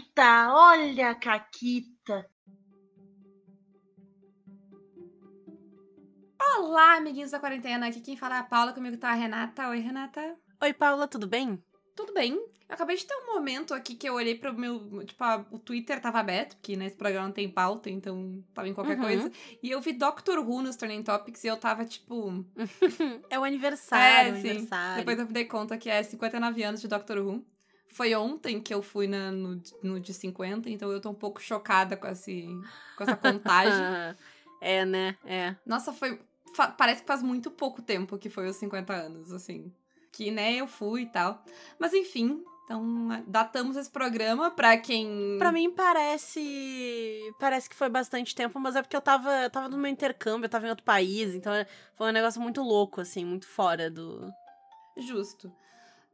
Caquita, olha a Caquita. Olá, amiguinhos da quarentena. Aqui quem fala é a Paula, comigo tá a Renata. Oi, Renata. Oi, Paula, tudo bem? Tudo bem? Eu acabei de ter um momento aqui que eu olhei pro meu. Tipo, a, o Twitter tava aberto, porque nesse programa não tem pauta, então tava em qualquer Uhum. coisa. E eu vi Doctor Who nos Trending Topics e eu tava tipo. é o aniversário, É, o sim. aniversário. Depois eu me dei conta que é 59 anos de Doctor Who. Foi ontem que eu fui na, no, no de 50, então eu tô um pouco chocada com, esse, com essa contagem. é, né? É. Nossa, foi. parece que faz muito pouco tempo que foi os 50 anos, assim. Que, né, eu fui e tal. Mas enfim, então datamos esse programa pra quem. Pra mim parece. Parece que foi bastante tempo, mas é porque eu tava, eu tava no meu intercâmbio, eu tava em outro país, então é- foi um negócio muito louco, assim, muito fora do. Justo.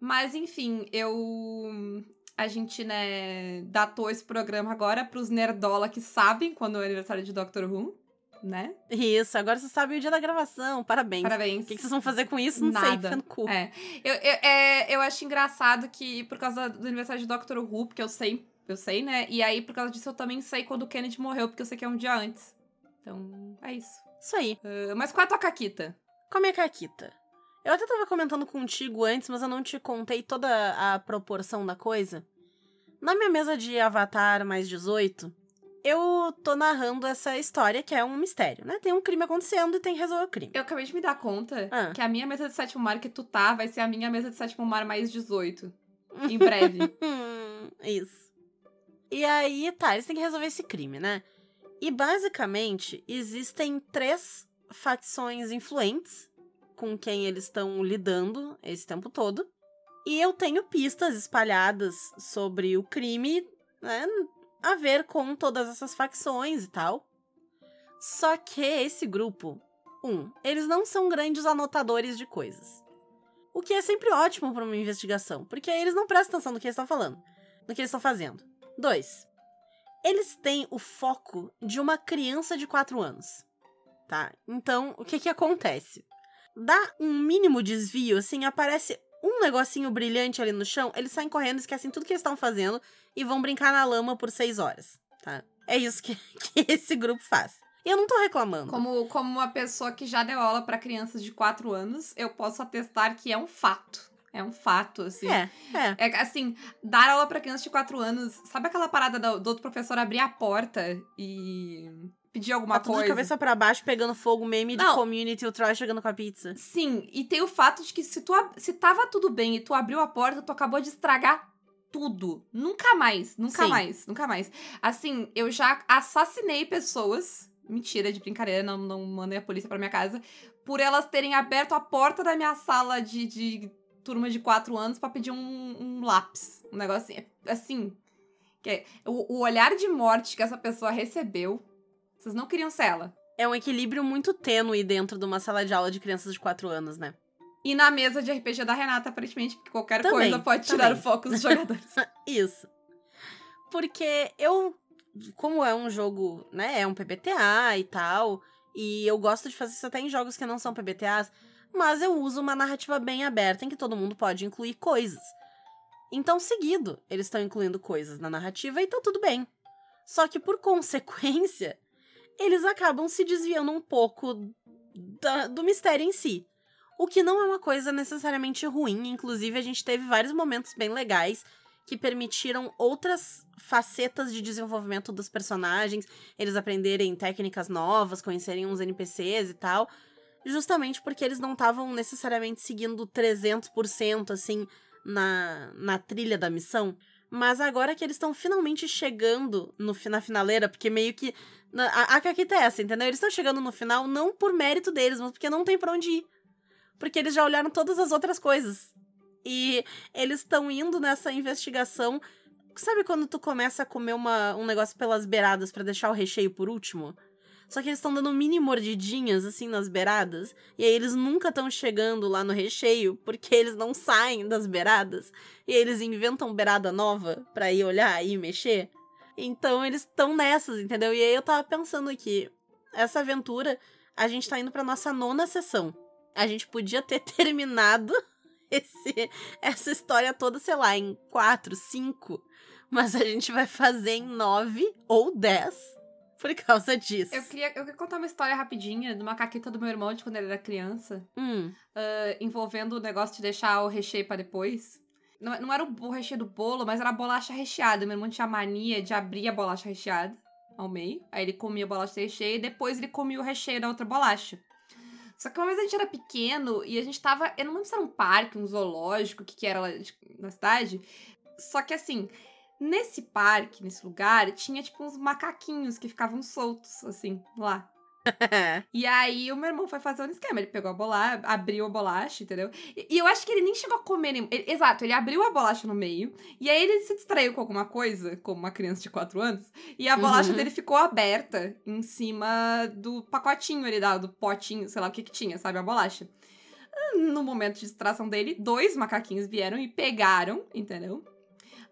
Mas enfim, eu. A gente, né, datou esse programa agora pros nerdola que sabem quando é o aniversário de Doctor Who, né? Isso, agora você sabe o dia da gravação, parabéns. Parabéns. O que, que vocês vão fazer com isso? Não sei, Nada. fica no cu. É. Eu, eu, é, eu acho engraçado que, por causa do aniversário de Doctor Who, porque eu sei, eu sei, né? E aí, por causa disso, eu também sei quando o Kennedy morreu, porque eu sei que é um dia antes. Então, é isso. Isso aí. Ah, mas qual é a tua caquita? Com a minha caquita. Eu até tava comentando contigo antes, mas eu não te contei toda a proporção da coisa. Na minha mesa de Avatar mais 18, eu tô narrando essa história que é um mistério, né? Tem um crime acontecendo e tem que resolver o crime. Eu acabei de me dar conta Ah. que a minha mesa de sétimo mar que tu tá vai ser a minha mesa de sétimo mar mais 18. Em breve. Hum, isso. E aí, tá, eles têm que resolver esse crime, né? E basicamente, existem três facções influentes com quem eles estão lidando esse tempo todo. E eu tenho pistas espalhadas sobre o crime, né? A ver com todas essas facções e tal. Só que esse grupo, um, eles não são grandes anotadores de coisas. O que é sempre ótimo para uma investigação, porque eles não prestam atenção no que eles estão falando, no que eles estão fazendo. Dois, eles têm o foco de uma criança de 4 anos, tá? Então, o que que acontece? Dá um mínimo desvio, assim, aparece um negocinho brilhante ali no chão, eles saem correndo, esquecem tudo que eles estão fazendo e vão brincar na lama por 6 horas, tá? É isso que, que esse grupo faz. E eu não tô reclamando. Como, como uma pessoa que já deu aula pra crianças de 4 anos, eu posso atestar que é um fato. É um fato, assim. É, é. É assim, dar aula pra criança de 4 anos. Sabe aquela parada do, do outro professor abrir a porta e pedir alguma Tá tudo de coisa? cabeça pra baixo, pegando fogo, meme de Não. community, o Troy chegando com a pizza. Sim, e tem o fato de que se, tu, se tava tudo bem e tu abriu a porta, tu acabou de estragar tudo. Nunca mais, nunca Sim. mais, nunca mais. Assim, eu já assassinei pessoas. Mentira, de brincadeira, não, não mandei a polícia pra minha casa. Por elas terem aberto a porta da minha sala de, de turma de 4 anos pra pedir um, um lápis. Um negócio assim. é- assim que é- o, o olhar de morte que essa pessoa recebeu. Vocês não queriam ser ela. É um equilíbrio muito tênue dentro de uma sala de aula de crianças de 4 anos, né? E na mesa de RPG da Renata, aparentemente, porque qualquer Também, coisa pode tirar também. o foco dos jogadores. Isso. Porque eu, como é um jogo, né, é um PBTA e tal, e eu gosto de fazer isso até em jogos que não são PBTAs, mas eu uso uma narrativa bem aberta em que todo mundo pode incluir coisas. Então, seguido, eles estão incluindo coisas na narrativa e tá tudo bem. Só que por consequência, eles acabam se desviando um pouco da- do mistério em si. O que não é uma coisa necessariamente ruim, inclusive a gente teve vários momentos bem legais que permitiram outras facetas de desenvolvimento dos personagens, eles aprenderem técnicas novas, conhecerem uns NPCs e tal, justamente porque eles não estavam necessariamente seguindo 300% assim na, na trilha da missão. Mas agora que eles estão finalmente chegando no, na finaleira, porque meio que. A, a caquita é essa, entendeu? Eles estão chegando no final não por mérito deles, mas porque não tem pra onde ir. Porque eles já olharam todas as outras coisas. E eles estão indo nessa investigação. Sabe quando tu começa a comer uma, um negócio pelas beiradas pra deixar o recheio por último? Só que eles estão dando mini mordidinhas, assim, nas beiradas. E aí eles nunca estão chegando lá no recheio, porque eles não saem das beiradas. E aí eles inventam beirada nova pra ir olhar e mexer. Então eles estão nessas, entendeu? E aí eu tava pensando aqui, essa aventura, a gente tá indo pra nossa nona sessão. A gente podia ter terminado esse, essa história toda, sei lá, em quatro, cinco. Mas a gente vai fazer em nove ou dez por causa disso. Eu queria, eu queria contar uma história rapidinha de uma caqueta do meu irmão de quando ele era criança, Hum, ah, envolvendo o negócio de deixar o recheio pra depois. Não, não era o, recheio do bolo, mas era a bolacha recheada. Meu irmão tinha mania de abrir a bolacha recheada ao meio. Aí ele comia a bolacha recheia e depois ele comia o recheio da outra bolacha. Só que uma vez a gente era pequeno e a gente tava. Eu não lembro se era um parque, um zoológico, o que, que era lá de- na cidade. Só que assim, nesse parque, nesse lugar, tinha tipo uns macaquinhos que ficavam soltos, assim, lá. E aí o meu irmão foi fazer um esquema. Ele pegou a bolacha, abriu a bolacha, entendeu? E, e eu acho que ele nem chegou a comer ele- exato, ele abriu a bolacha no meio. E aí ele se distraiu com alguma coisa, como uma criança de 4 anos. E a bolacha Uhum. dele ficou aberta em cima do pacotinho ali, do potinho, sei lá o que que tinha, sabe? A bolacha. No momento de distração dele, dois macaquinhos vieram e pegaram, entendeu?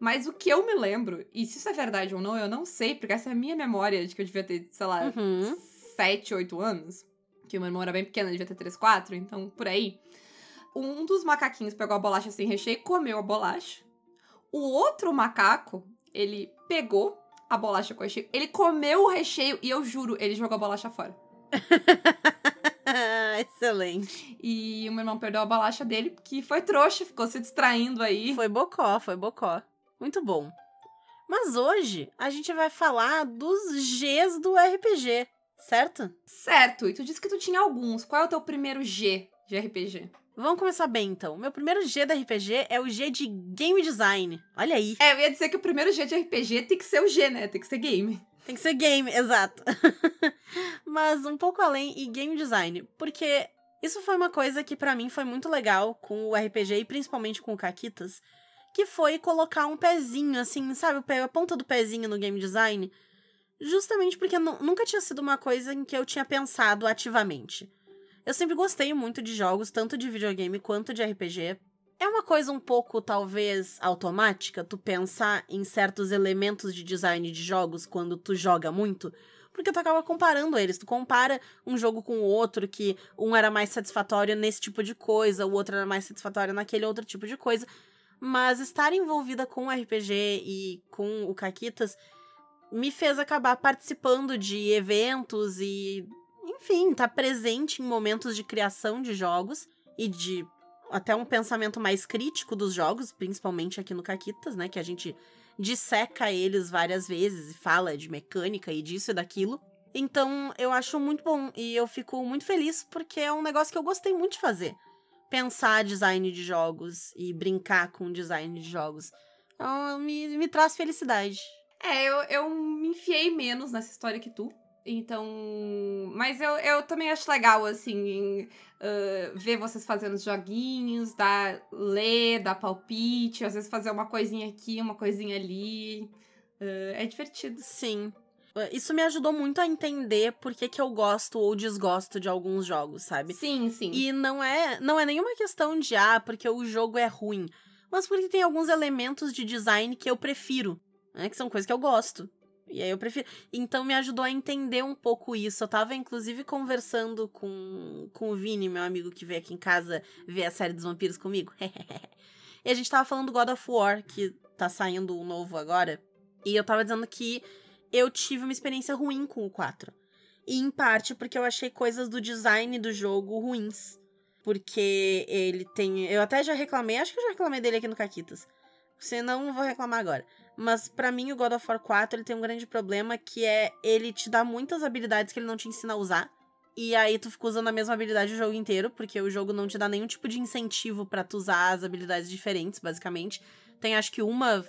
Mas o que eu me lembro, e se isso é verdade ou não, eu não sei, porque essa é a minha memória de que eu devia ter, sei lá, Uhum. 7, 8 anos, que o meu irmão era bem pequeno, ele devia ter 3, 4, então por aí. Um dos macaquinhos pegou a bolacha sem recheio e comeu a bolacha. O outro macaco, ele pegou a bolacha com recheio, ele comeu o recheio e eu juro, ele jogou a bolacha fora. Excelente. E o meu irmão perdeu a bolacha dele, que foi trouxa, ficou se distraindo aí. Foi bocó, foi bocó. Muito bom. Mas hoje a gente vai falar dos Gs do RPG, certo? Certo, e tu disse que tu tinha alguns. Qual é o teu primeiro G de RPG? Vamos começar bem então. Meu primeiro G da RPG é o G de Game Design. Olha aí. É, eu ia dizer que o primeiro G de RPG tem que ser o G, né? Tem que ser game. Tem que ser game, exato. Mas um pouco além e game design, porque isso foi uma coisa que pra mim foi muito legal com o RPG e principalmente com o Caquitas, que foi colocar um pezinho assim, sabe, a ponta do pezinho no game design, justamente porque nu- nunca tinha sido uma coisa em que eu tinha pensado ativamente. Eu sempre gostei muito de jogos, tanto de videogame quanto de RPG. É uma coisa um pouco, talvez, automática, tu pensar em certos elementos de design de jogos quando tu joga muito, porque tu acaba comparando eles. Tu compara um jogo com o outro, que um era mais satisfatório nesse tipo de coisa, o outro era mais satisfatório naquele outro tipo de coisa. Mas estar envolvida com o RPG e com o Caquitas me fez acabar participando de eventos e, enfim, estar presente em momentos de criação de jogos e de até um pensamento mais crítico dos jogos, principalmente aqui no Caquitas, né? Que a gente disseca eles várias vezes e fala de mecânica e disso e daquilo. Então, eu acho muito bom e eu fico muito feliz porque é um negócio que eu gostei muito de fazer. Pensar design de jogos e brincar com design de jogos. Então, me, me traz felicidade. É, eu, eu me enfiei menos nessa história que tu. Então. Mas eu, eu também acho legal, assim, em, ah, ver vocês fazendo os joguinhos, dar, ler, dar palpite, às vezes fazer uma coisinha aqui, uma coisinha ali. Ah, é divertido. Sim. Isso me ajudou muito a entender por que, que eu gosto ou desgosto de alguns jogos, sabe? Sim, sim. E não é, não é nenhuma questão de ah, porque o jogo é ruim, mas porque tem alguns elementos de design que eu prefiro, né? Que são coisas que eu gosto. E aí eu prefiro. Então me ajudou a entender um pouco isso. Eu tava, inclusive, conversando com, com o Vini, meu amigo que veio aqui em casa ver a série dos vampiros comigo. e a gente tava falando do God of War, que tá saindo o novo agora. E eu tava dizendo que eu tive uma experiência ruim com o 4. E em parte porque eu achei coisas do design do jogo ruins. Porque ele tem. Eu até já reclamei, acho que eu já reclamei dele aqui no Caquitas. Se não, vou reclamar agora. Mas pra mim, o God of War 4 ele tem um grande problema que é ele te dá muitas habilidades que ele não te ensina a usar. E aí tu fica usando a mesma habilidade o jogo inteiro, porque o jogo não te dá nenhum tipo de incentivo pra tu usar as habilidades diferentes, basicamente. Tem acho que uma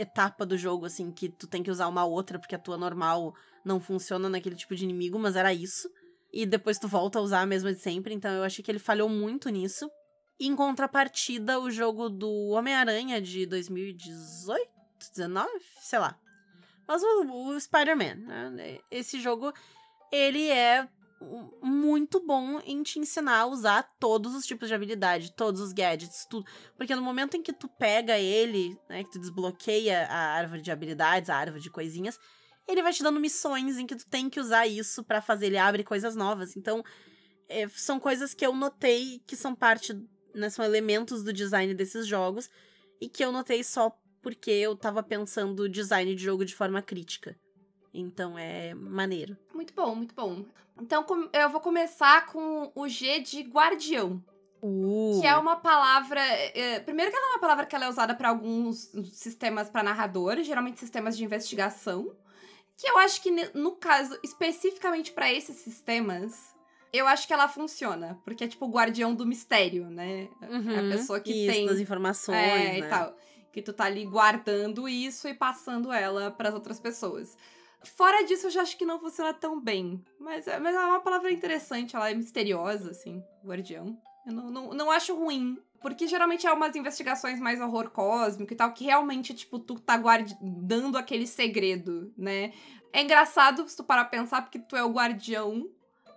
etapa do jogo, assim, que tu tem que usar uma outra, porque a tua normal não funciona naquele tipo de inimigo, mas era isso. E depois tu volta a usar a mesma de sempre, então eu achei que ele falhou muito nisso. Em contrapartida, o jogo do Homem-Aranha de 2018, 19, sei lá. Mas o, o Spider-Man, né? Esse jogo, ele é muito bom em te ensinar a usar todos os tipos de habilidade, todos os gadgets, tudo. Porque no momento em que tu pega ele, né, que tu desbloqueia a árvore de habilidades, a árvore de coisinhas, ele vai te dando missões em que tu tem que usar isso para fazer ele abre coisas novas. Então, é, são coisas que eu notei que são parte né? São elementos do design desses jogos e que eu notei só porque eu tava pensando design de jogo de forma crítica. Então é maneiro. Muito bom, muito bom. Então eu vou começar com o G de guardião. Uh. Que é uma palavra. É, primeiro, que ela é uma palavra que ela é usada para alguns sistemas para narradores, geralmente sistemas de investigação. Que eu acho que, no caso, especificamente para esses sistemas, eu acho que ela funciona. Porque é tipo o guardião do mistério, né? Uhum, é a pessoa que isso, tem. das informações. É, né? e tal. Que tu tá ali guardando isso e passando ela para as outras pessoas. Fora disso, eu já acho que não funciona tão bem. Mas, é, mas é uma palavra interessante, ela é misteriosa, assim, guardião. Eu não, não, não acho ruim. Porque geralmente é umas investigações mais horror cósmico e tal, que realmente, tipo, tu tá guardando aquele segredo, né? É engraçado se tu parar pra pensar, porque tu é o guardião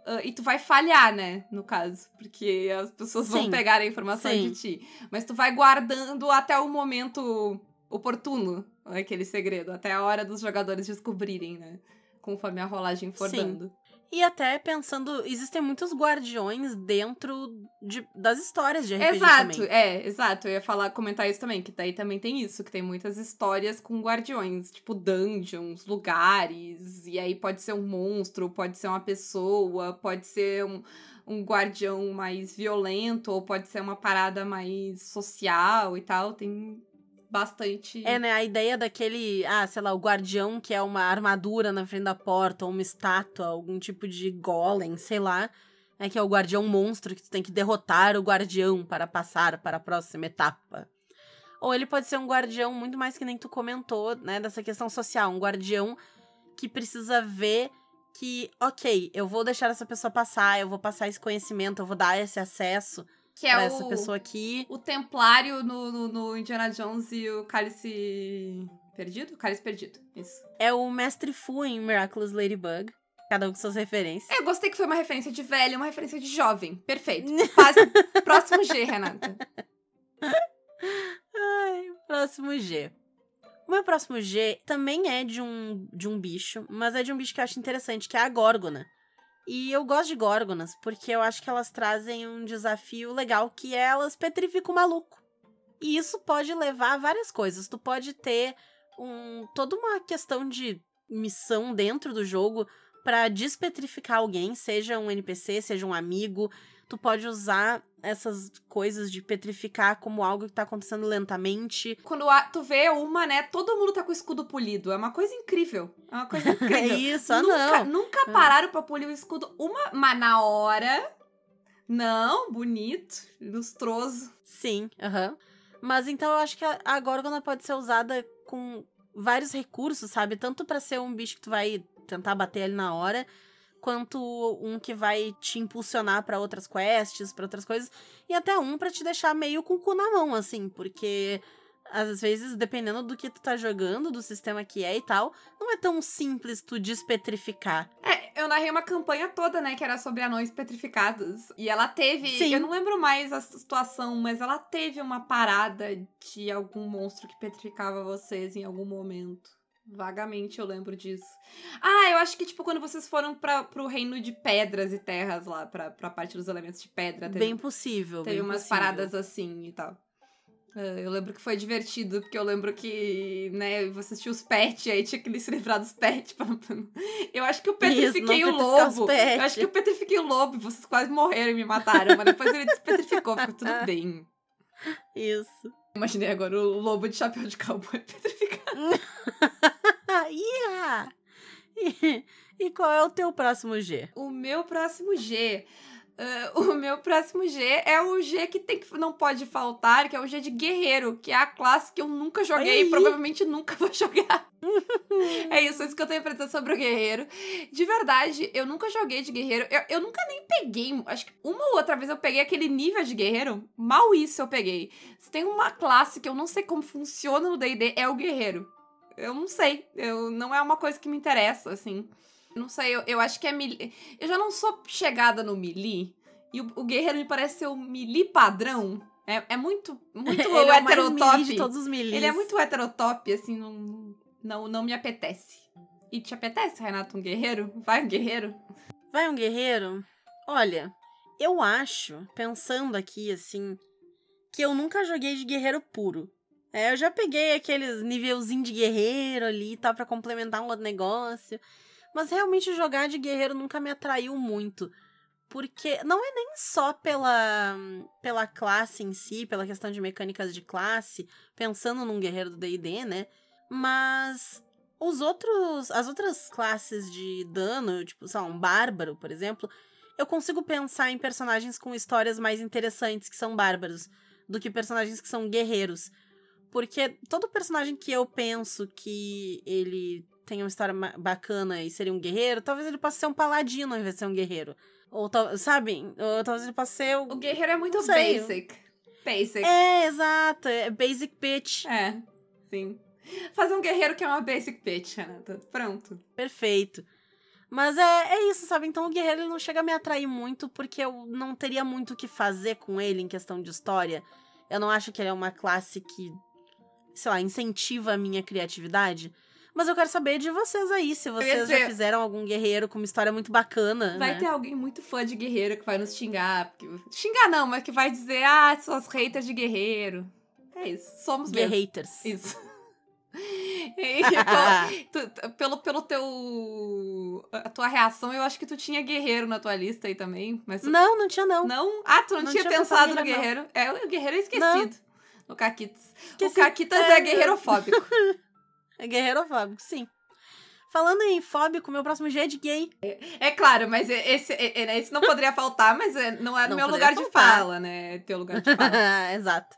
uh, e tu vai falhar, né? No caso. Porque as pessoas vão Sim. pegar a informação Sim. de ti. Mas tu vai guardando até o momento oportuno aquele segredo, até a hora dos jogadores descobrirem, né? Conforme a rolagem for Sim. dando. E até pensando, existem muitos guardiões dentro de, das histórias de RPG Exato, também. é, exato. Eu ia falar, comentar isso também, que daí também tem isso, que tem muitas histórias com guardiões, tipo dungeons, lugares, e aí pode ser um monstro, pode ser uma pessoa, pode ser um, um guardião mais violento, ou pode ser uma parada mais social e tal. Tem bastante. É, né? A ideia daquele, ah, sei lá, o guardião que é uma armadura na frente da porta, ou uma estátua, algum tipo de golem, sei lá. É que é o guardião monstro que tu tem que derrotar o guardião para passar para a próxima etapa. Ou ele pode ser um guardião muito mais que nem tu comentou, né? Dessa questão social. Um guardião que precisa ver que, ok, eu vou deixar essa pessoa passar, eu vou passar esse conhecimento, eu vou dar esse acesso que é o, essa pessoa aqui. o Templário no, no, no Indiana Jones e o Cálice Perdido? Cálice Perdido, isso. É o Mestre Fu em Miraculous Ladybug. Cada um com suas referências. Eu gostei que foi uma referência de velho, uma referência de jovem. Perfeito. Faz... Próximo G, Renata. Ai, próximo G. O meu próximo G também é de um, de um bicho, mas é de um bicho que eu acho interessante, que é a górgona. E eu gosto de górgonas, porque eu acho que elas trazem um desafio legal, que é elas petrificam o maluco. E isso pode levar a várias coisas. Tu pode ter um, toda uma questão de missão dentro do jogo para despetrificar alguém, seja um NPC, seja um amigo. Tu pode usar essas coisas de petrificar como algo que tá acontecendo lentamente. Quando a- tu vê uma, né, todo mundo tá com o escudo polido. É uma coisa incrível. É uma coisa É incrível. isso, ah, nunca, não. nunca pararam pra polir o escudo uma... Mas na hora... Não, bonito, lustroso. Sim, aham. Mas então eu acho que a, a Górgona pode ser usada com vários recursos, sabe? Tanto pra ser um bicho que tu vai tentar bater ali na hora, quanto um que vai te impulsionar pra outras quests, pra outras coisas, e até um pra te deixar meio com o cu na mão, assim, porque às vezes, dependendo do que tu tá jogando, do sistema que é e tal, não é tão simples tu despetrificar. É, eu narrei uma campanha toda, né, que era sobre anões petrificados. E ela teve. Sim. Eu não lembro mais a situação, mas ela teve uma parada de algum monstro que petrificava vocês em algum momento. Vagamente eu lembro disso. Ah, eu acho que, tipo, quando vocês foram pra, pro reino de pedras e terras lá, pra, pra parte dos elementos de pedra, teve, Bem possível. teve bem umas possível. paradas assim e tal. Ah, Eu lembro que foi divertido, porque eu lembro que, né, você tinha os pets, aí tinha que se livrar dos pets. pra- Eu acho que eu petrifiquei Isso, o lobo. Eu acho que eu petrifiquei o lobo, vocês quase morreram e me mataram, mas depois ele despetrificou, ficou tudo bem. Isso. Imaginei agora o lobo de chapéu de cowboy petrificado. Ia! E, e qual é o teu próximo G? O meu próximo G. ah, o meu próximo G é o G que, tem que não pode faltar, que é o G de guerreiro, que é a classe que eu nunca joguei e provavelmente nunca vou jogar. é isso, é isso que eu tenho pra dizer sobre o guerreiro. De verdade, eu nunca joguei de guerreiro. Eu, eu nunca nem peguei. Acho que uma ou outra vez eu peguei aquele nível de guerreiro. Mal isso eu peguei. Se tem uma classe que eu não sei como funciona no DD, é o guerreiro. Eu não sei. Eu, não é uma coisa que me interessa, assim. Não sei, eu, eu acho que é melee. Eu já não sou chegada no melee. E o, o guerreiro me parece ser o melee padrão. É, é muito, muito Ele é heterotop. de todos os melees. Ele é muito heterotop, assim, não, não, não me apetece. E te apetece, Renato, um guerreiro? Vai um guerreiro? Vai um guerreiro? Olha, eu acho, pensando aqui, assim, que eu nunca joguei de guerreiro puro. É, eu já peguei aqueles nívelzinho de guerreiro ali, tá, para complementar um outro negócio. Mas realmente jogar de guerreiro nunca me atraiu muito. Porque não é nem só pela, pela classe em si, pela questão de mecânicas de classe, pensando num guerreiro do D&D, né? Mas os outros, as outras classes de dano, tipo, sei lá, um bárbaro, por exemplo, eu consigo pensar em personagens com histórias mais interessantes que são bárbaros do que personagens que são guerreiros. Porque todo personagem que eu penso que ele tem uma história bacana e seria um guerreiro, talvez ele possa ser um paladino ao invés de ser um guerreiro. Ou, sabe? Ou talvez ele possa ser. O, o guerreiro é muito basic. Basic. É, exato. É basic bitch. É, sim. Fazer um guerreiro que é uma basic bitch, Renata. Pronto. Perfeito. Mas é, é isso, sabe? Então o guerreiro ele não chega a me atrair muito porque eu não teria muito o que fazer com ele em questão de história. Eu não acho que ele é uma classe que, sei lá, incentiva a minha criatividade. Mas eu quero saber de vocês aí, se vocês já fizeram algum guerreiro com uma história muito bacana. Vai né? ter alguém muito fã de guerreiro que vai nos xingar. Porque... Xingar não, mas que vai dizer, ah, suas haters de guerreiro. É isso, somos Guerreiros. Isso. E, tu, tu, pelo, pelo teu. A tua reação, eu acho que tu tinha guerreiro na tua lista aí também. Mas tu... Não, não tinha, não. Não? Ah, tu não, não tinha, tinha, pensado no guerreiro? Não. É, o guerreiro é esquecido. Não. No Caquitas. O Caquitas é, é guerreirofóbico. É guerreirofóbico, sim. Falando em fóbico, meu próximo G é de gay. É, é claro, mas esse, esse não poderia faltar, mas não é no meu lugar faltar. de fala, né? Teu lugar de fala. Exato.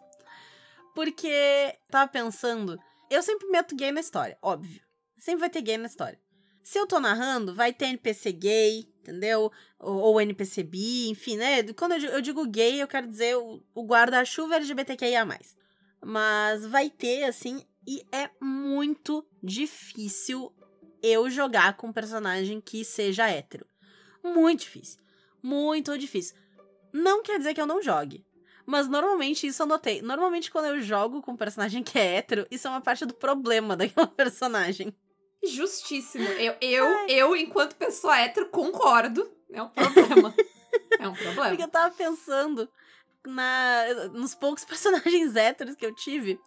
Porque tava pensando, eu sempre meto gay na história, óbvio. Sempre vai ter gay na história. Se eu tô narrando, vai ter NPC gay, entendeu? Ou, ou NPC bi, enfim, né? Quando eu digo, eu digo gay, eu quero dizer o, o guarda-chuva LGBTQIA. Mas vai ter, assim, e é muito difícil eu jogar com um personagem que seja hétero. Muito difícil. Muito difícil. Não quer dizer que eu não jogue. Mas normalmente isso eu notei. Normalmente quando eu jogo com um personagem que é hétero, isso é uma parte do problema daquela personagem. Justíssimo. Eu, eu, eu enquanto pessoa hétero, concordo. É um problema. é um problema. Porque eu tava pensando na, nos poucos personagens héteros que eu tive.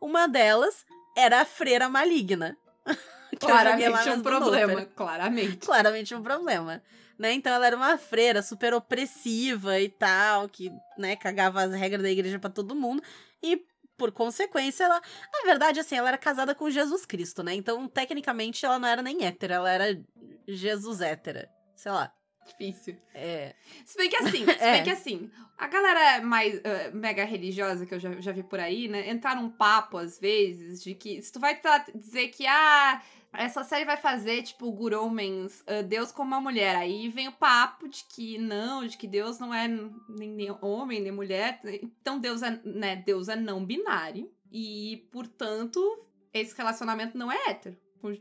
Uma delas era a freira maligna. claramente um problema, claramente. Claramente um problema. Né? Então ela era uma freira super opressiva e tal, que, né, cagava as regras da igreja para todo mundo. E por consequência, ela, na verdade, assim, ela era casada com Jesus Cristo, né? Então, tecnicamente, ela não era nem hétera, ela era Jesus hétera. Sei lá. Difícil. É. Se bem que assim, se bem é. que assim, a galera mais uh, mega religiosa que eu já, já vi por aí, né, entrar num papo às vezes de que se tu vai dizer que, ah, essa série vai fazer, tipo, Good Omens, uh, Deus como uma mulher. Aí vem o papo de que não, de que Deus não é nem, nem homem, nem mulher. Então Deus é, né, Deus é não binário. E, portanto, esse relacionamento não é hétero.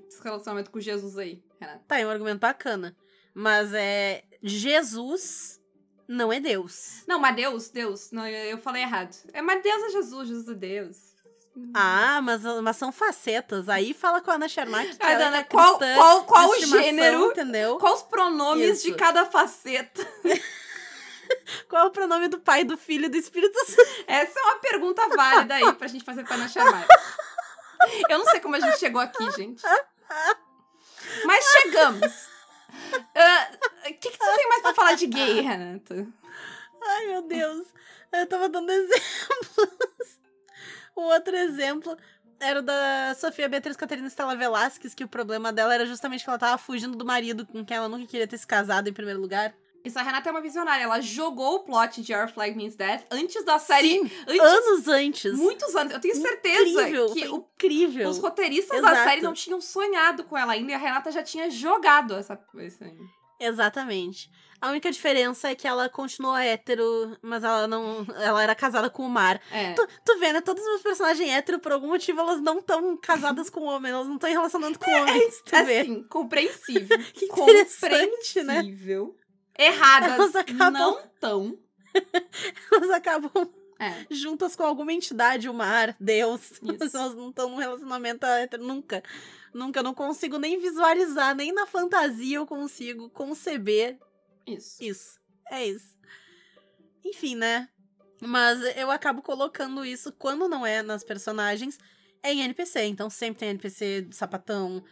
Esse relacionamento com Jesus aí, Renato. Tá, é um argumento bacana. Mas é. Jesus não é Deus. Não, mas Deus, Deus. Não, eu, falei errado. É, mas Deus é Jesus, Jesus é Deus. Ah, mas, mas são facetas. Aí fala com a Ana Shermack. Ah, Ana, é qual, qual, qual o gênero? Entendeu? Quais os pronomes Isso. de cada faceta? qual é o pronome do pai, do filho e do Espírito Santo? Essa é uma pergunta válida aí pra gente fazer pra Ana Shermack. Eu não sei como a gente chegou aqui, gente. Mas chegamos. O uh, que, que tu tem mais pra falar de gay, Renata? Ai, meu Deus. Eu tava dando exemplos. O outro exemplo era o da Sofia Beatriz Caterina Stella Velasquez, que o problema dela era justamente que ela tava fugindo do marido com quem ela nunca queria ter se casado em primeiro lugar. Isso, a Renata é uma visionária. Ela jogou o plot de Our Flag Means Death antes da série. Sim, antes, anos antes. Muitos anos. Eu tenho certeza incrível, que o, incrível. os roteiristas Exato. da série não tinham sonhado com ela ainda e a Renata já tinha jogado essa. Essa... Exatamente. A única diferença é que ela continuou hétero, mas ela não. Ela era casada com o Mar. É. Tu, tu vê, né? Todos os personagens hétero, por algum motivo, elas não estão casadas com homem, elas não estão relacionando com homens. É, tu é, vê. Assim, compreensível. que interessante, né? compreensível. né? Erradas elas acabam... não tão. elas acabam é. juntas com alguma entidade, o mar, Deus. Mas elas não estão num relacionamento nunca. Nunca. Eu não consigo nem visualizar, nem na fantasia eu consigo conceber isso. Isso. É isso. Enfim, né? Mas eu acabo colocando isso, quando não é nas personagens, é em NPC. Então sempre tem NPC sapatão.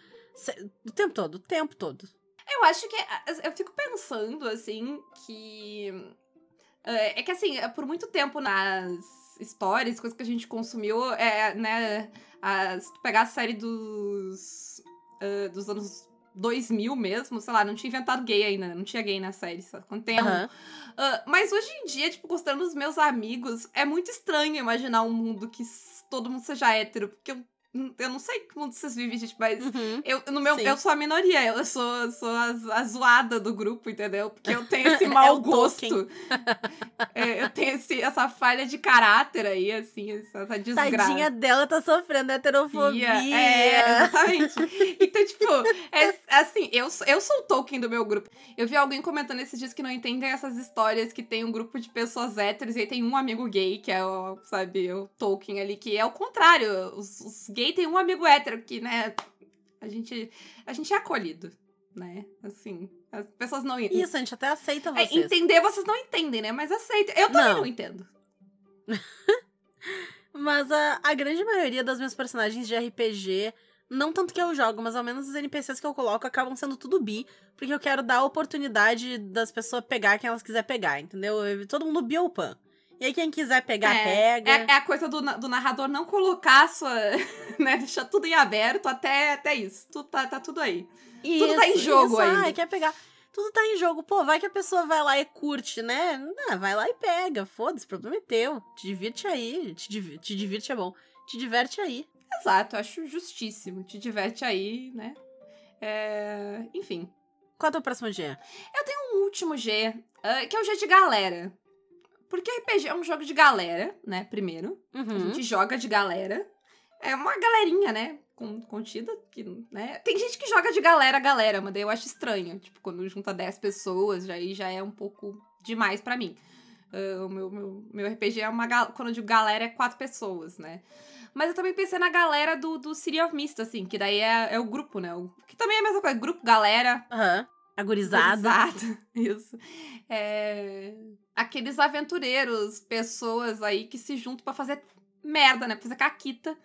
O tempo todo, o tempo todo. Eu acho que. Eu fico pensando, assim, que. É é que, assim, por muito tempo nas histórias, coisas que a gente consumiu, é, né? a- se tu pegar a série dos. ah, dos anos 2000 mesmo, sei lá, não tinha inventado gay ainda, não tinha gay na série, só quando tem um Aham. ah, mas hoje em dia, tipo, considerando os meus amigos, é muito estranho imaginar um mundo que todo mundo seja hétero, porque eu, eu não sei que mundo vocês vivem, gente, mas Uhum. eu, no meu, Sim. eu sou a minoria, eu sou, sou a, a zoada do grupo, entendeu? Porque eu tenho esse É mau o gosto. É, eu tenho esse- essa falha de caráter aí, assim, essa, desgraça. Tadinha dela tá sofrendo heterofobia. É, exatamente. Então, tipo, é, assim, eu, sou- eu sou o Tolkien do meu grupo. Eu vi alguém comentando esses dias que não entendem essas histórias que tem um grupo de pessoas héteros e aí tem um amigo gay, que é o, sabe, o Tolkien ali, que é o contrário. Os, os gays têm um amigo hétero, que, né, a gente, a gente é acolhido, né? Assim, as pessoas não... Isso, a gente até aceita É, vocês. entender vocês não entendem, né? Mas aceita. Eu também Não. não entendo. Mas a, a grande maioria das minhas personagens de RPG, não tanto que eu jogo, mas ao menos os NPCs que eu coloco acabam sendo tudo bi, porque eu quero dar a oportunidade das pessoas pegar quem elas quiser pegar, entendeu? Eu- todo mundo bi ou pan. E aí quem quiser pegar, É, pega. É, é a coisa do, do narrador não colocar sua. né? Deixar tudo em aberto até, até isso. Tudo tá, tá tudo aí. tudo tá em jogo isso. ainda. Ai, quer pegar. Tudo tá em jogo. Pô, vai que a pessoa vai lá e curte, né? Ah, vai lá e pega. Foda-se, o problema é teu. Te divirte aí. Te, div te divirte é bom. Te diverte aí. Exato, acho justíssimo. Te diverte aí, né? É, Enfim. Qual é o teu próximo dia? Um último G, ah, que é o G de galera. Porque RPG é um jogo de galera, né? Primeiro. A Uhum. gente joga de galera. É uma galerinha, né? con- Contida, que, né? Tem gente que joga de galera a galera, mas daí eu acho estranho. Tipo, quando junta 10 pessoas, aí já é um pouco demais pra mim. Ah, o meu, meu, meu RPG é uma... Quando eu digo galera, é quatro pessoas, né? Mas eu também pensei na galera do, do City of Mist, assim, que daí é, é o grupo, né? O, que também é a mesma coisa. Grupo, galera, Aham. Agorizada. Exato, isso. É, Aqueles aventureiros, pessoas aí que se juntam pra fazer merda, né? Pra fazer caquita.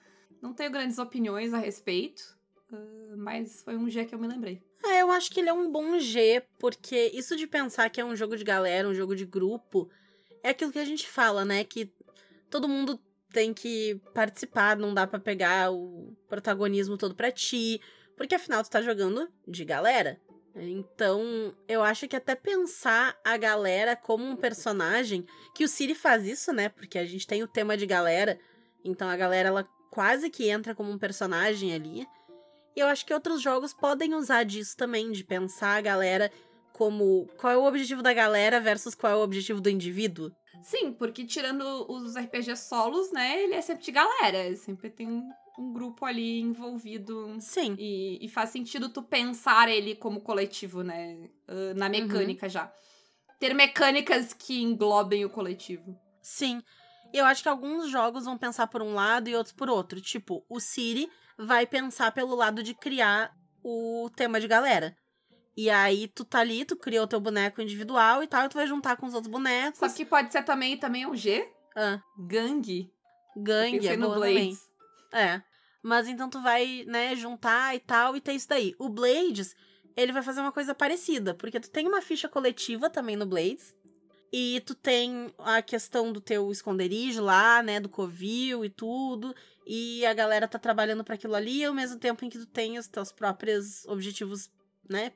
Não tenho grandes opiniões a respeito, ah, mas foi um dia que eu me lembrei. É, eu acho que ele é um bom G, porque isso de pensar que é um jogo de galera, um jogo de grupo, é aquilo que a gente fala, né? Que todo mundo tem que participar, não dá pra pegar o protagonismo todo pra ti, porque afinal tu tá jogando de galera. Então, eu acho que até pensar a galera como um personagem, que o Siri faz isso, né? Porque a gente tem o tema de galera, então a galera ela quase que entra como um personagem ali. E eu acho que outros jogos podem usar disso também, de pensar a galera como qual é o objetivo da galera versus qual é o objetivo do indivíduo. Sim, porque tirando os RPG solos, né? Ele é sempre de galera. Sempre tem um, um grupo ali envolvido. Sim. E, e faz sentido tu pensar ele como coletivo, né? Ah, na mecânica já. Ter mecânicas que englobem o coletivo. Sim. Eu acho que alguns jogos vão pensar por um lado e outros por outro. Tipo, o Siri vai pensar pelo lado de criar o tema de galera. E aí tu tá ali, tu criou teu boneco individual e tal, e tu vai juntar com os outros bonecos. Sabe que pode ser também, também é um G? Ah, Gangue. gangue, é no boa também. Blades. É. Mas então tu vai, né, juntar e tal, e tem isso daí. O Blades, ele vai fazer uma coisa parecida, porque tu tem uma ficha coletiva também no Blades. E tu tem a questão do teu esconderijo lá, né, do covil e tudo. E a galera tá trabalhando para aquilo ali, ao mesmo tempo em que tu tem os teus próprios objetivos, né,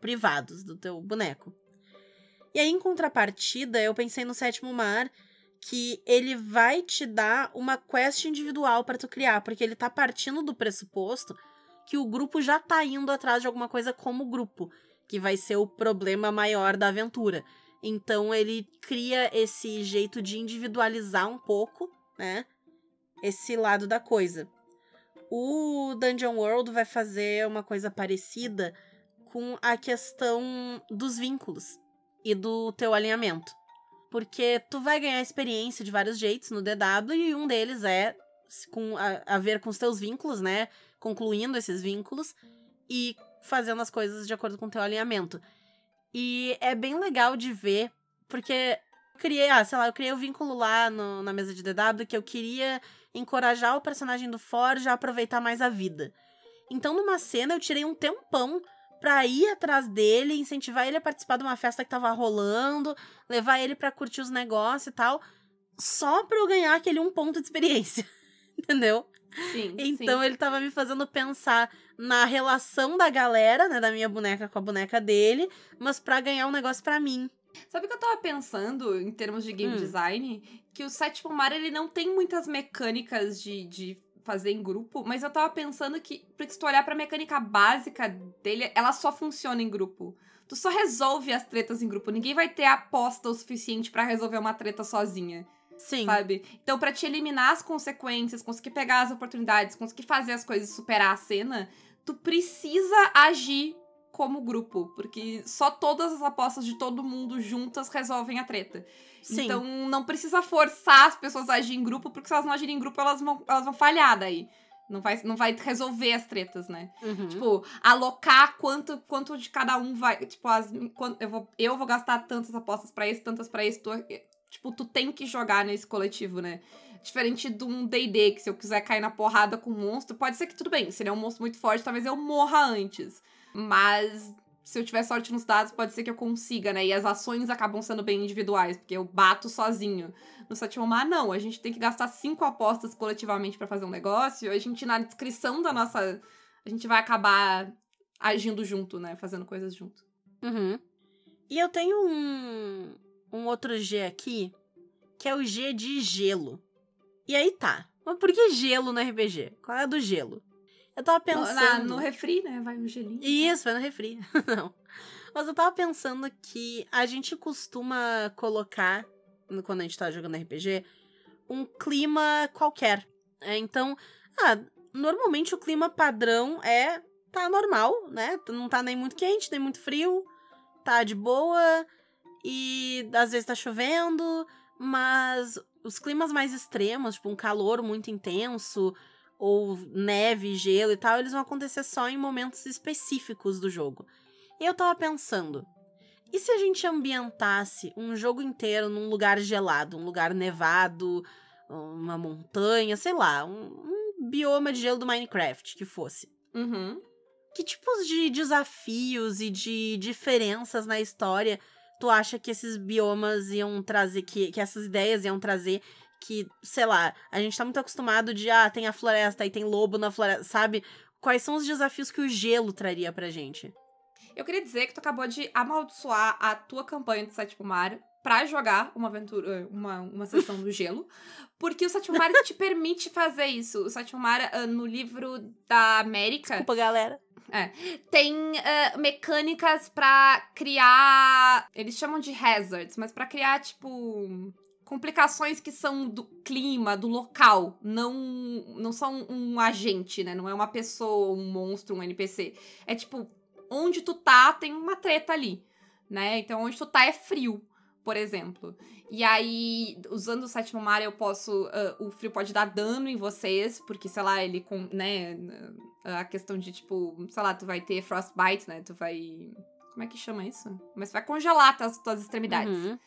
privados do teu boneco. E aí, em contrapartida, eu pensei no Sétimo Mar, que ele vai te dar uma quest individual para tu criar, porque ele tá partindo do pressuposto que o grupo já tá indo atrás de alguma coisa como grupo, que vai ser o problema maior da aventura. Então ele cria esse jeito de individualizar um pouco, né? Esse lado da coisa. O Dungeon World vai fazer uma coisa parecida com a questão dos vínculos e do teu alinhamento. Porque tu vai ganhar experiência de vários jeitos no DW e um deles é com a, a ver com os teus vínculos, né? Concluindo esses vínculos e fazendo as coisas de acordo com o teu alinhamento. E é bem legal de ver, porque criei, ah, sei lá, eu criei o vínculo lá no, na mesa de DW que eu queria encorajar o personagem do Forge a aproveitar mais a vida. Então, numa cena, eu tirei um tempão pra ir atrás dele, incentivar ele a participar de uma festa que tava rolando, levar ele pra curtir os negócios e tal, só pra eu ganhar aquele um ponto de experiência. Entendeu? Sim. Então sim. ele tava me fazendo pensar na relação da galera, né, da minha boneca com a boneca dele, mas pra ganhar um negócio pra mim. Sabe o que eu tava pensando em termos de game Hum. design? Que o sétimo mar, ele não tem muitas mecânicas de, de fazer em grupo, mas eu tava pensando que, porque se tu olhar pra mecânica básica dele, ela só funciona em grupo. Tu só resolve as tretas em grupo. Ninguém vai ter aposta o suficiente pra resolver uma treta sozinha, Sim. sabe? Então, pra te eliminar as consequências, conseguir pegar as oportunidades, conseguir fazer as coisas e superar a cena, tu precisa agir como grupo, porque só todas as apostas de todo mundo juntas resolvem a treta. Sim. Então não precisa forçar as pessoas a agir em grupo, porque se elas não agirem em grupo, elas vão, elas vão falhar daí. Não vai, não vai resolver as tretas, né? Uhum. Tipo, alocar quanto, quanto de cada um vai. Tipo, as, eu, vou, eu vou gastar tantas apostas pra isso, tantas pra isso. Tu, tipo, tu tem que jogar nesse coletivo, né? Diferente de um DD, que se eu quiser cair na porrada com um monstro, pode ser que tudo bem. Se ele é um monstro muito forte, talvez eu morra antes. Mas se eu tiver sorte nos dados, pode ser que eu consiga, né? E as ações acabam sendo bem individuais, porque eu bato sozinho. No sétimo mar, não. A gente tem que gastar cinco apostas coletivamente pra fazer um negócio. A gente, na descrição da nossa. A gente vai acabar agindo junto, né? Fazendo coisas junto. Uhum. E eu tenho um, um outro G aqui, que é o G de gelo. E aí tá. Mas por que gelo no RPG? Qual é a do gelo? Eu tava pensando. na- no refri, né? Vai um gelinho. Isso, vai no refri. Não. Mas eu tava pensando que a gente costuma colocar, quando a gente tá jogando RPG, um clima qualquer. É, então, ah, normalmente o clima padrão é. tá normal, né? Não tá nem muito quente, nem muito frio. Tá de boa. E às vezes tá chovendo. Mas os climas mais extremos, tipo um calor muito intenso, ou neve, gelo e tal, eles vão acontecer só em momentos específicos do jogo. E eu tava pensando, e se a gente ambientasse um jogo inteiro num lugar gelado, um lugar nevado, uma montanha, sei lá, um, um bioma de gelo do Minecraft que fosse? Uhum. Que tipos de desafios e de diferenças na história tu acha que esses biomas iam trazer, que, que essas ideias iam trazer? Que, sei lá, a gente tá muito acostumado de, ah, tem a floresta e tem lobo na floresta, sabe? Quais são os desafios que o gelo traria pra gente? Eu queria dizer que tu acabou de amaldiçoar a tua campanha de Sétimo Mar pra jogar uma aventura, uma, uma sessão do gelo, porque o Sétimo Mar te permite fazer isso. O Sétimo Mar, ah, no livro da América, Desculpa, galera. tem ah, mecânicas pra criar. Eles chamam de hazards, mas pra criar, tipo. Complicações que são do clima, do local, não não são um agente, né? Não é uma pessoa, um monstro, um NPC. É tipo, onde tu tá, tem uma treta ali, né? Então, onde tu tá é frio, por exemplo. E aí, usando o sétimo mar, eu posso. ah, o frio pode dar dano em vocês, porque, sei lá, ele com. né? A questão de, tipo, sei lá, tu vai ter frostbite, né? Tu vai. Como é que chama isso? Mas vai congelar as tuas extremidades. Uhum.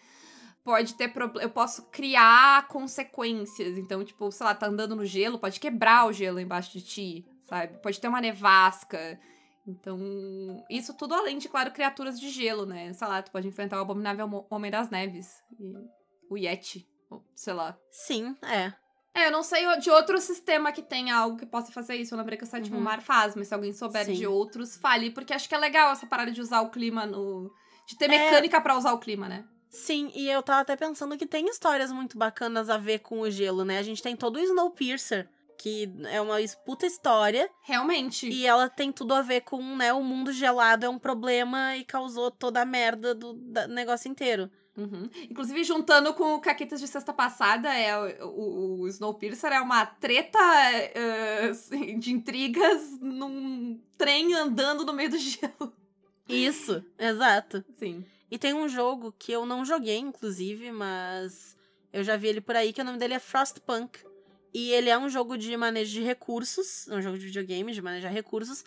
Pode ter problema. Eu posso criar consequências. Então, tipo, sei lá, tá andando no gelo, pode quebrar o gelo embaixo de ti, sabe? Pode ter uma nevasca. Então, isso tudo além de, claro, criaturas de gelo, né? Sei lá, tu pode enfrentar o abominável Homem das Neves. E o Yeti, ou sei lá. Sim, é. É, eu não sei de outro sistema que tenha algo que possa fazer isso. Eu lembrei que o Sétimo Uhum. Mar faz, mas se alguém souber Sim. de outros, fale. Porque acho que é legal essa parada de usar o clima no. De ter É. mecânica pra usar o clima, né? Sim, e eu tava até pensando que tem histórias muito bacanas a ver com o gelo, né? A gente tem todo o Snowpiercer, que é uma puta história, Realmente. e ela tem tudo a ver com, né, o mundo gelado é um problema e causou toda a merda do negócio inteiro. Uhum. Inclusive, juntando com o Caquetas de sexta passada, é o, o, Snowpiercer é uma treta assim, de intrigas num trem andando no meio do gelo. Isso, exato. Sim. E tem um jogo que eu não joguei, inclusive, mas eu já vi ele por aí, que o nome dele é Frostpunk. E ele é um jogo de manejo de recursos, é um jogo de videogame de manejar recursos.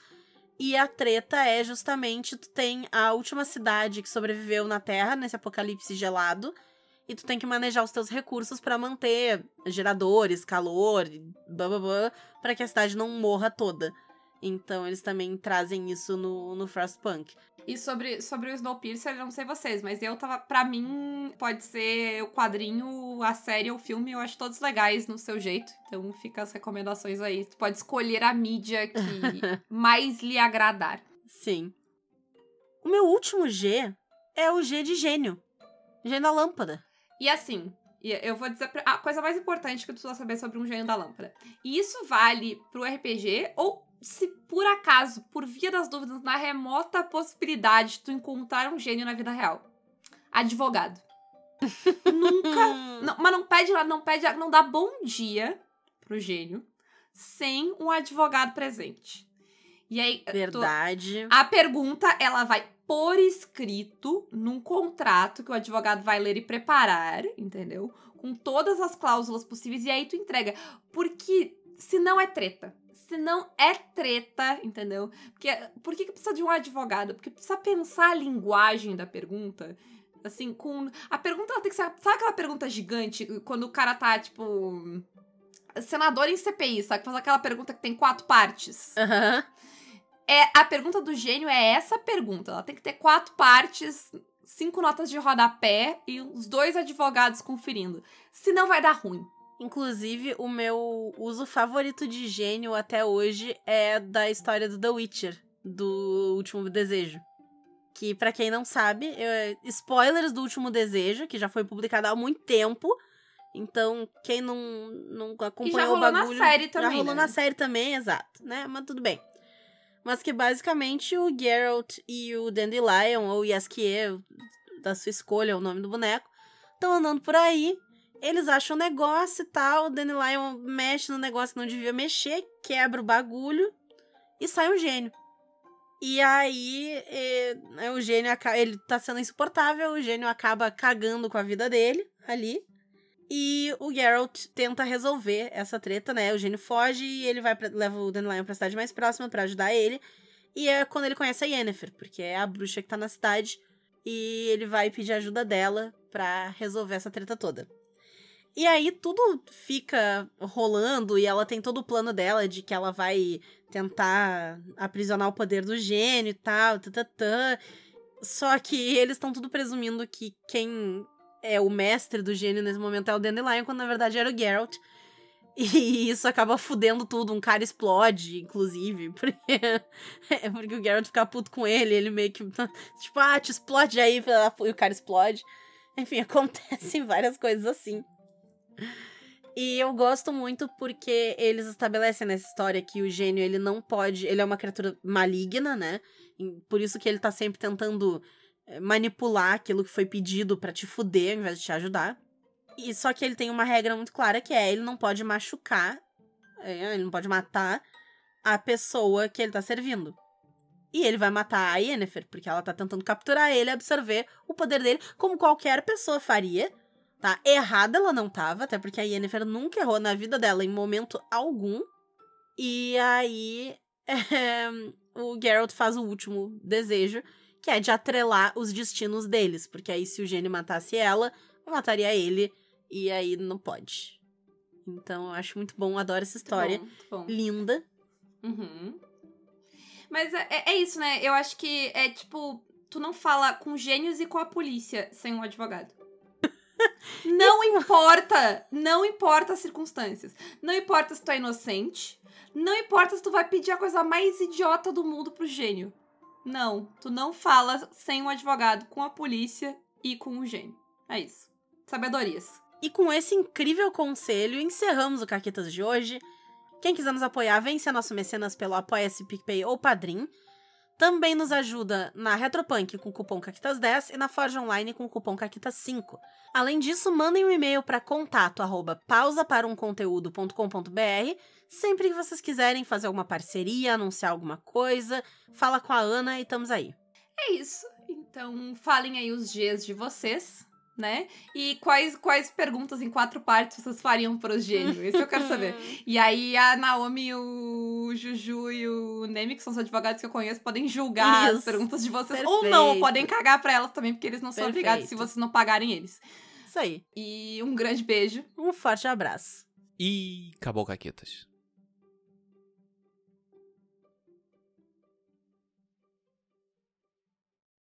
E a treta é justamente, tu tem a última cidade que sobreviveu na Terra, nesse apocalipse gelado. e tu tem que manejar os teus recursos pra manter geradores, calor, blá blá blá, pra que a cidade não morra toda. Então eles também trazem isso no, no Frostpunk. E sobre, sobre o Snowpiercer, eu não sei vocês, mas eu tava. Pra mim, pode ser o quadrinho, a série ou o filme, eu acho todos legais no seu jeito. Então fica as recomendações aí. Tu pode escolher a mídia que mais lhe agradar. Sim. O meu último G é o G de gênio. Gênio da lâmpada. E assim, eu vou dizer a coisa mais importante que tu precisa saber sobre um gênio da lâmpada. E isso vale pro RPG ou se por acaso, por via das dúvidas, na remota possibilidade de tu encontrar um gênio na vida real. Advogado. Nunca. Não, mas não pede lá, não pede, não dá bom dia pro gênio sem um advogado presente. E aí, Verdade. a pergunta, ela vai por escrito num contrato que o advogado vai ler e preparar, entendeu? Com todas as cláusulas possíveis e aí tu entrega. Porque se não é treta. Se não é treta, entendeu? Porque por que, que precisa de um advogado? Porque precisa pensar a linguagem da pergunta. Assim, com. A pergunta ela tem que ser. Sabe aquela pergunta gigante? Quando o cara tá, tipo. Senador em CPI, sabe? Faz aquela pergunta que tem quatro partes. Aham. É, a pergunta do gênio é essa pergunta. Ela tem que ter quatro partes, cinco notas de rodapé e os dois advogados conferindo. Senão vai dar ruim. Inclusive, o meu uso favorito de gênio até hoje é da história do The Witcher, do Último Desejo. Que, pra quem não sabe, é- spoilers do Último Desejo, que já foi publicado há muito tempo. Então, quem não, não acompanhou E já o rolou na bagulho... série também, Já rolou né? na série também, exato, né? Mas tudo bem. Mas que basicamente o Geralt e o Dandelion, ou Yaskier, da sua escolha, é o nome do boneco, estão andando por aí. Eles acham um negócio e tal. O Dandelion mexe no negócio que não devia mexer, quebra o bagulho e sai um gênio. E aí, né, o gênio ele tá sendo insuportável, o gênio acaba cagando com a vida dele ali. E o Geralt tenta resolver essa treta, né? O gênio foge e ele vai pra, leva o Dandelion pra cidade mais próxima pra ajudar ele. E é quando ele conhece a Yennefer, porque é a bruxa que tá na cidade. E ele vai pedir ajuda dela pra resolver essa treta toda. E aí tudo fica rolando e ela tem todo o plano dela de que ela vai tentar aprisionar o poder do gênio e tal, tatatã. Só que eles estão tudo presumindo que quem é o mestre do gênio nesse momento é o Dandelion, quando na verdade era o Geralt. E isso acaba fudendo tudo. Um cara explode, inclusive. Porque, é porque o Geralt fica puto com ele. Ele meio que. Tipo, ah, te explode aí. E o cara explode. Enfim, acontecem várias coisas assim. E eu gosto muito porque eles estabelecem nessa história que o gênio, ele não pode. Ele é uma criatura maligna, né? Por isso que ele tá sempre tentando eh, manipular aquilo que foi pedido pra te fuder ao invés de te ajudar. E só que ele tem uma regra muito clara que é ele não pode machucar, é, ele não pode matar a pessoa que ele tá servindo. E ele vai matar a Yennefer, porque ela tá tentando capturar ele absorver o poder dele, como qualquer pessoa faria. Tá? Errada ela não tava, até porque a Yennefer nunca errou na vida dela em momento algum. E aí é, o Geralt faz o último desejo, que é de atrelar os destinos deles. Porque aí se o gênio matasse ela, eu mataria ele. E aí não pode. Então eu acho muito bom, adoro essa história. Muito bom, muito bom. Linda. Uhum. Mas é, é- é isso, né? Eu acho que é tipo, tu não fala com gênios e com a polícia sem um advogado. Não importa, não importa as circunstâncias. Não importa se tu é inocente. Não importa se tu vai pedir a coisa mais idiota do mundo pro gênio. Não, tu não fala sem um advogado, com a polícia e com o gênio. É isso. Sabedorias. E com esse incrível conselho, encerramos o Caquetas de hoje. Quem quiser nos apoiar, vem ser nosso mecenas pelo Apoia-se, PicPay ou Padrim. Também nos ajuda na Retropunk com o cupom CAQUITAS10 e na Forge Online com o cupom CAQUITAS5. Além disso, mandem um e-mail para contato arroba sempre que vocês quiserem fazer alguma parceria, anunciar alguma coisa. Fala com a Ana e estamos aí. É isso. Então, falem aí os Gs de vocês, né? E quais, quais perguntas em quatro partes vocês fariam para os gênios? Isso eu quero saber. E aí a Naomi, o Juju e o Nemi, que são os advogados que eu conheço, podem julgar as Isso. perguntas de vocês. Ou não, Perfeito. podem cagar pra elas também, porque eles não são obrigados se Perfeito. vocês não pagarem eles. Isso aí. E um grande beijo. Um forte abraço. E acabou, Caquetas.